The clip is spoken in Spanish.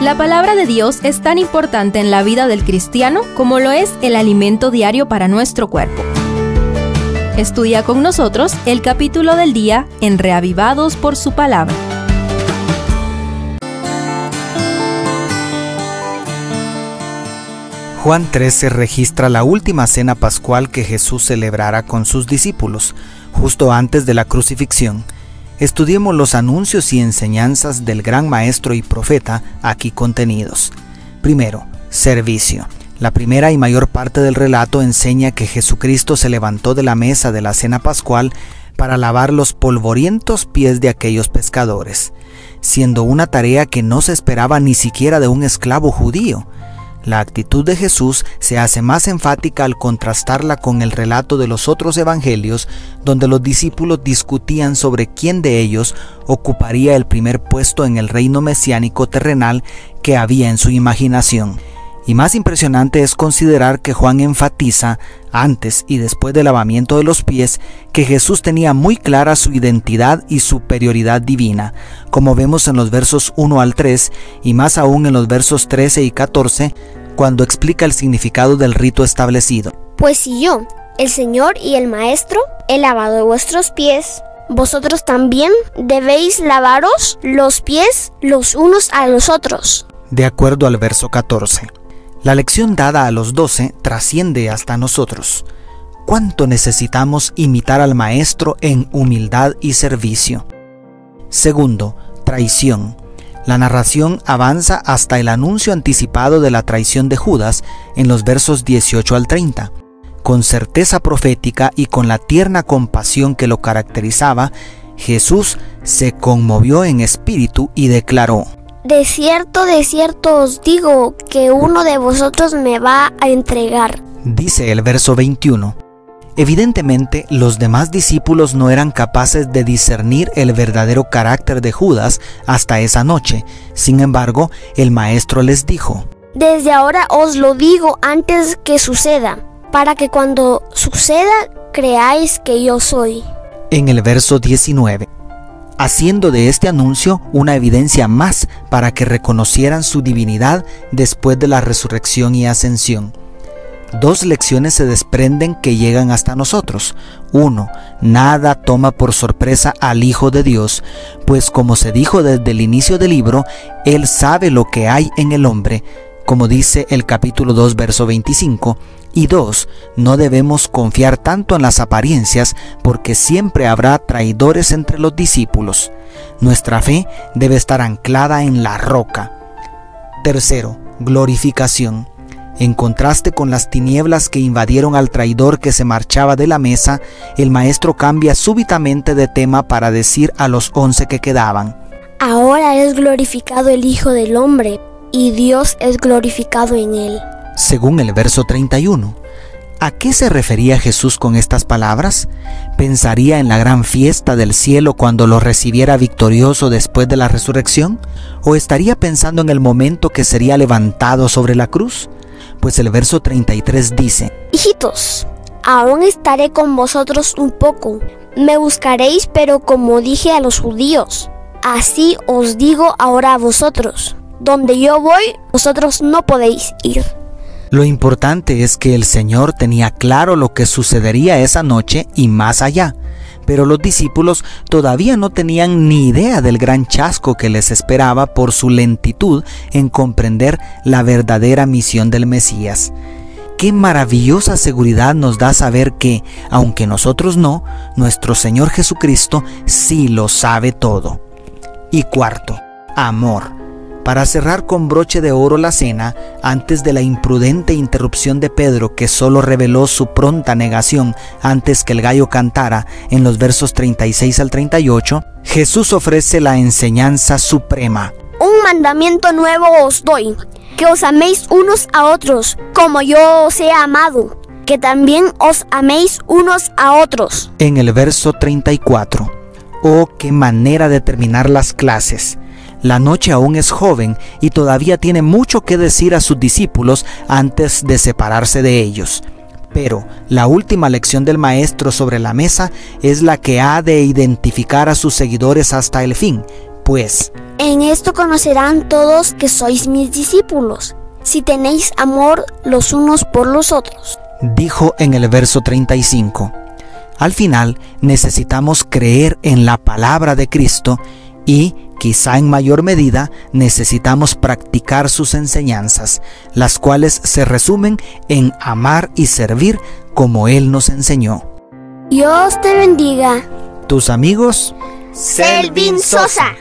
La palabra de Dios es tan importante en la vida del cristiano como lo es el alimento diario para nuestro cuerpo. Estudia con nosotros el capítulo del día en Reavivados por su palabra. Juan 13 registra la última cena pascual que Jesús celebrará con sus discípulos, justo antes de la crucifixión. Estudiemos los anuncios y enseñanzas del gran maestro y profeta aquí contenidos. Primero, servicio. La primera y mayor parte del relato enseña que Jesucristo se levantó de la mesa de la cena pascual para lavar los polvorientos pies de aquellos pescadores, siendo una tarea que no se esperaba ni siquiera de un esclavo judío. La actitud de Jesús se hace más enfática al contrastarla con el relato de los otros evangelios, donde los discípulos discutían sobre quién de ellos ocuparía el primer puesto en el reino mesiánico terrenal que había en su imaginación. Y más impresionante es considerar que Juan enfatiza, antes y después del lavamiento de los pies, que Jesús tenía muy clara su identidad y superioridad divina, como vemos en los versos 1 al 3 y más aún en los versos 13 y 14, cuando explica el significado del rito establecido. Pues si yo, el Señor y el Maestro, he lavado vuestros pies, vosotros también debéis lavaros los pies los unos a los otros. De acuerdo al verso 14. La lección dada a los doce trasciende hasta nosotros. ¿Cuánto necesitamos imitar al Maestro en humildad y servicio? Segundo, traición. La narración avanza hasta el anuncio anticipado de la traición de Judas en los versos 18 al 30. Con certeza profética y con la tierna compasión que lo caracterizaba, Jesús se conmovió en espíritu y declaró, de cierto, de cierto os digo que uno de vosotros me va a entregar. Dice el verso 21. Evidentemente, los demás discípulos no eran capaces de discernir el verdadero carácter de Judas hasta esa noche. Sin embargo, el maestro les dijo, Desde ahora os lo digo antes que suceda, para que cuando suceda creáis que yo soy. En el verso 19 haciendo de este anuncio una evidencia más para que reconocieran su divinidad después de la resurrección y ascensión. Dos lecciones se desprenden que llegan hasta nosotros. Uno, nada toma por sorpresa al Hijo de Dios, pues como se dijo desde el inicio del libro, Él sabe lo que hay en el hombre, como dice el capítulo 2, verso 25, y dos, no debemos confiar tanto en las apariencias porque siempre habrá traidores entre los discípulos. Nuestra fe debe estar anclada en la roca. Tercero, glorificación. En contraste con las tinieblas que invadieron al traidor que se marchaba de la mesa, el maestro cambia súbitamente de tema para decir a los once que quedaban, Ahora es glorificado el Hijo del Hombre, y Dios es glorificado en él según el verso 31. ¿A qué se refería Jesús con estas palabras? ¿Pensaría en la gran fiesta del cielo cuando lo recibiera victorioso después de la resurrección? ¿O estaría pensando en el momento que sería levantado sobre la cruz? Pues el verso 33 dice, Hijitos, aún estaré con vosotros un poco. Me buscaréis, pero como dije a los judíos, así os digo ahora a vosotros. Donde yo voy, vosotros no podéis ir. Lo importante es que el Señor tenía claro lo que sucedería esa noche y más allá, pero los discípulos todavía no tenían ni idea del gran chasco que les esperaba por su lentitud en comprender la verdadera misión del Mesías. Qué maravillosa seguridad nos da saber que, aunque nosotros no, nuestro Señor Jesucristo sí lo sabe todo. Y cuarto, amor para cerrar con broche de oro la cena antes de la imprudente interrupción de Pedro que solo reveló su pronta negación antes que el gallo cantara en los versos 36 al 38, Jesús ofrece la enseñanza suprema. Un mandamiento nuevo os doy, que os améis unos a otros, como yo os he amado, que también os améis unos a otros. En el verso 34. Oh, qué manera de terminar las clases la noche aún es joven y todavía tiene mucho que decir a sus discípulos antes de separarse de ellos. Pero la última lección del Maestro sobre la mesa es la que ha de identificar a sus seguidores hasta el fin, pues? En esto conocerán todos que sois mis discípulos, si tenéis amor los unos por los otros. Dijo en el verso 35. Al final necesitamos creer en la palabra de Cristo y, quizá en mayor medida, necesitamos practicar sus enseñanzas, las cuales se resumen en amar y servir como Él nos enseñó. Dios te bendiga. Tus amigos, Selvin Sosa.